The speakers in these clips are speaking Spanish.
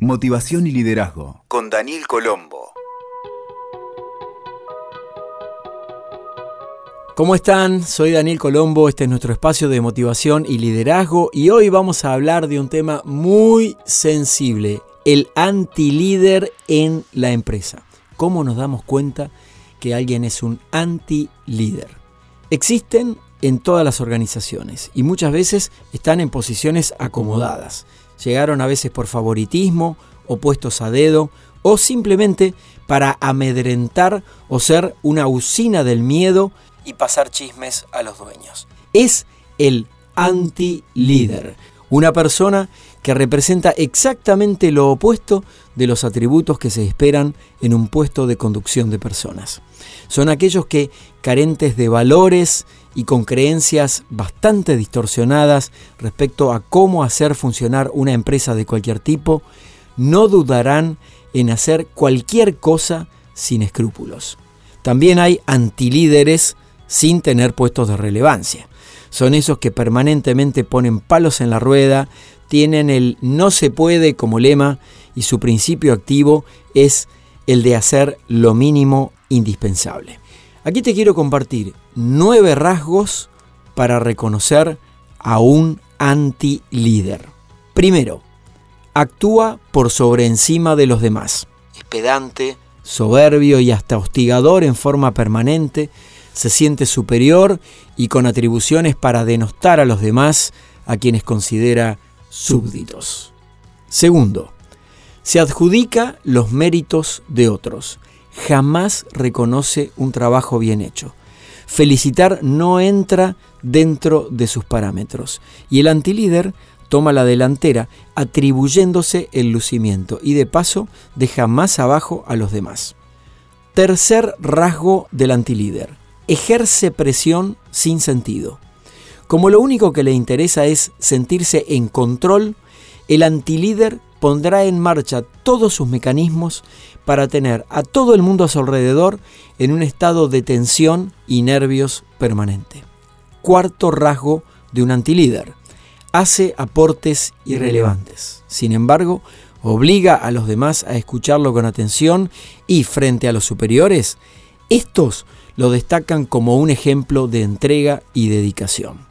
Motivación y liderazgo con Daniel Colombo. ¿Cómo están? Soy Daniel Colombo, este es nuestro espacio de motivación y liderazgo y hoy vamos a hablar de un tema muy sensible, el anti-líder en la empresa. ¿Cómo nos damos cuenta que alguien es un anti-líder? Existen en todas las organizaciones y muchas veces están en posiciones acomodadas. Llegaron a veces por favoritismo o puestos a dedo o simplemente para amedrentar o ser una usina del miedo y pasar chismes a los dueños. Es el anti-líder, una persona que representa exactamente lo opuesto de los atributos que se esperan en un puesto de conducción de personas. Son aquellos que, carentes de valores y con creencias bastante distorsionadas respecto a cómo hacer funcionar una empresa de cualquier tipo, no dudarán en hacer cualquier cosa sin escrúpulos. También hay antilíderes sin tener puestos de relevancia. Son esos que permanentemente ponen palos en la rueda, tienen el no se puede como lema y su principio activo es el de hacer lo mínimo indispensable. Aquí te quiero compartir nueve rasgos para reconocer a un anti-líder. Primero, actúa por sobre encima de los demás. Es pedante, soberbio y hasta hostigador en forma permanente, se siente superior y con atribuciones para denostar a los demás a quienes considera súbditos. Segundo, se adjudica los méritos de otros. Jamás reconoce un trabajo bien hecho. Felicitar no entra dentro de sus parámetros. Y el antilíder toma la delantera atribuyéndose el lucimiento y de paso deja más abajo a los demás. Tercer rasgo del antilíder ejerce presión sin sentido. Como lo único que le interesa es sentirse en control, el antilíder pondrá en marcha todos sus mecanismos para tener a todo el mundo a su alrededor en un estado de tensión y nervios permanente. Cuarto rasgo de un antilíder. Hace aportes irrelevantes. Sin embargo, obliga a los demás a escucharlo con atención y frente a los superiores, estos lo destacan como un ejemplo de entrega y dedicación.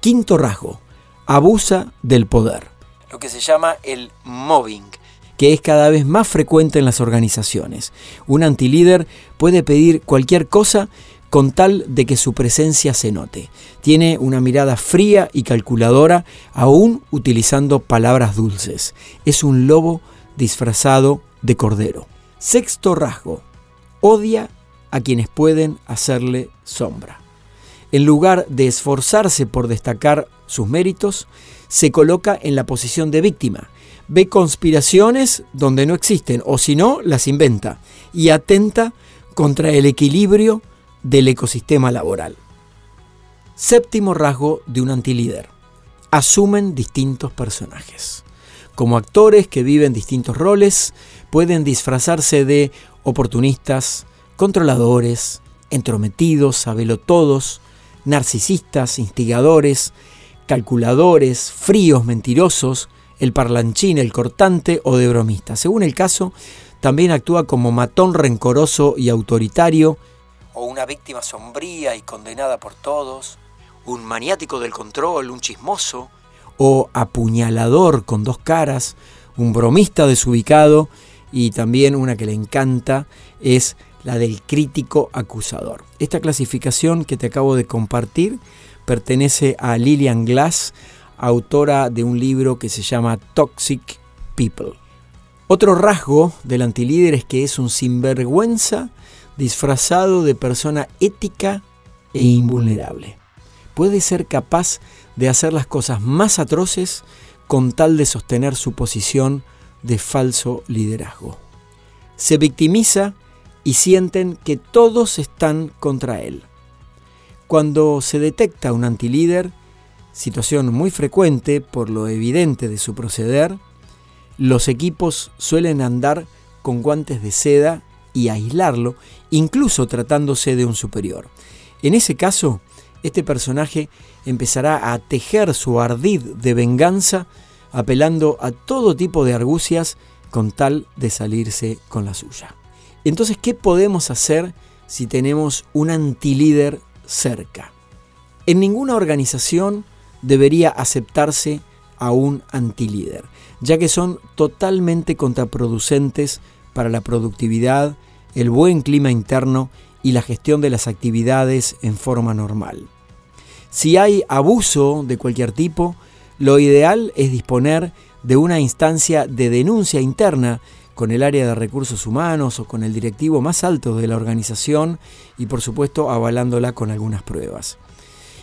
Quinto rasgo, abusa del poder, lo que se llama el mobbing, que es cada vez más frecuente en las organizaciones. Un antilíder puede pedir cualquier cosa con tal de que su presencia se note. Tiene una mirada fría y calculadora, aún utilizando palabras dulces. Es un lobo disfrazado de cordero. Sexto rasgo, odia a quienes pueden hacerle sombra. En lugar de esforzarse por destacar sus méritos, se coloca en la posición de víctima. Ve conspiraciones donde no existen o si no, las inventa y atenta contra el equilibrio del ecosistema laboral. Séptimo rasgo de un antilíder. Asumen distintos personajes. Como actores que viven distintos roles, pueden disfrazarse de oportunistas, controladores, entrometidos, todos, narcisistas, instigadores, calculadores, fríos, mentirosos, el parlanchín, el cortante o de bromista. Según el caso, también actúa como matón rencoroso y autoritario, o una víctima sombría y condenada por todos, un maniático del control, un chismoso, o apuñalador con dos caras, un bromista desubicado y también una que le encanta es la del crítico acusador. Esta clasificación que te acabo de compartir pertenece a Lillian Glass, autora de un libro que se llama Toxic People. Otro rasgo del antilíder es que es un sinvergüenza disfrazado de persona ética e invulnerable. Puede ser capaz de hacer las cosas más atroces con tal de sostener su posición de falso liderazgo. Se victimiza y sienten que todos están contra él. Cuando se detecta un antilíder, situación muy frecuente por lo evidente de su proceder, los equipos suelen andar con guantes de seda y aislarlo, incluso tratándose de un superior. En ese caso, este personaje empezará a tejer su ardid de venganza, apelando a todo tipo de argucias con tal de salirse con la suya. Entonces, ¿qué podemos hacer si tenemos un antilíder cerca? En ninguna organización debería aceptarse a un antilíder, ya que son totalmente contraproducentes para la productividad, el buen clima interno y la gestión de las actividades en forma normal. Si hay abuso de cualquier tipo, lo ideal es disponer de una instancia de denuncia interna con el área de recursos humanos o con el directivo más alto de la organización y por supuesto avalándola con algunas pruebas.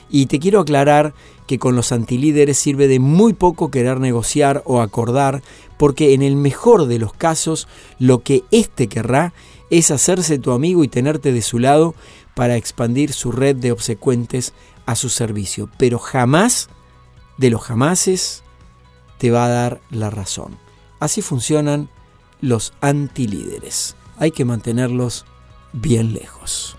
Y te quiero aclarar que con los antilíderes sirve de muy poco querer negociar o acordar, porque en el mejor de los casos lo que éste querrá es hacerse tu amigo y tenerte de su lado para expandir su red de obsecuentes a su servicio. Pero jamás, de los jamases, te va a dar la razón. Así funcionan los antilíderes. Hay que mantenerlos bien lejos.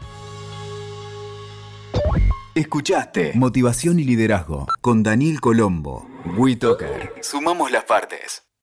Escuchaste Motivación y Liderazgo con Daniel Colombo. WeToker. Sumamos las partes.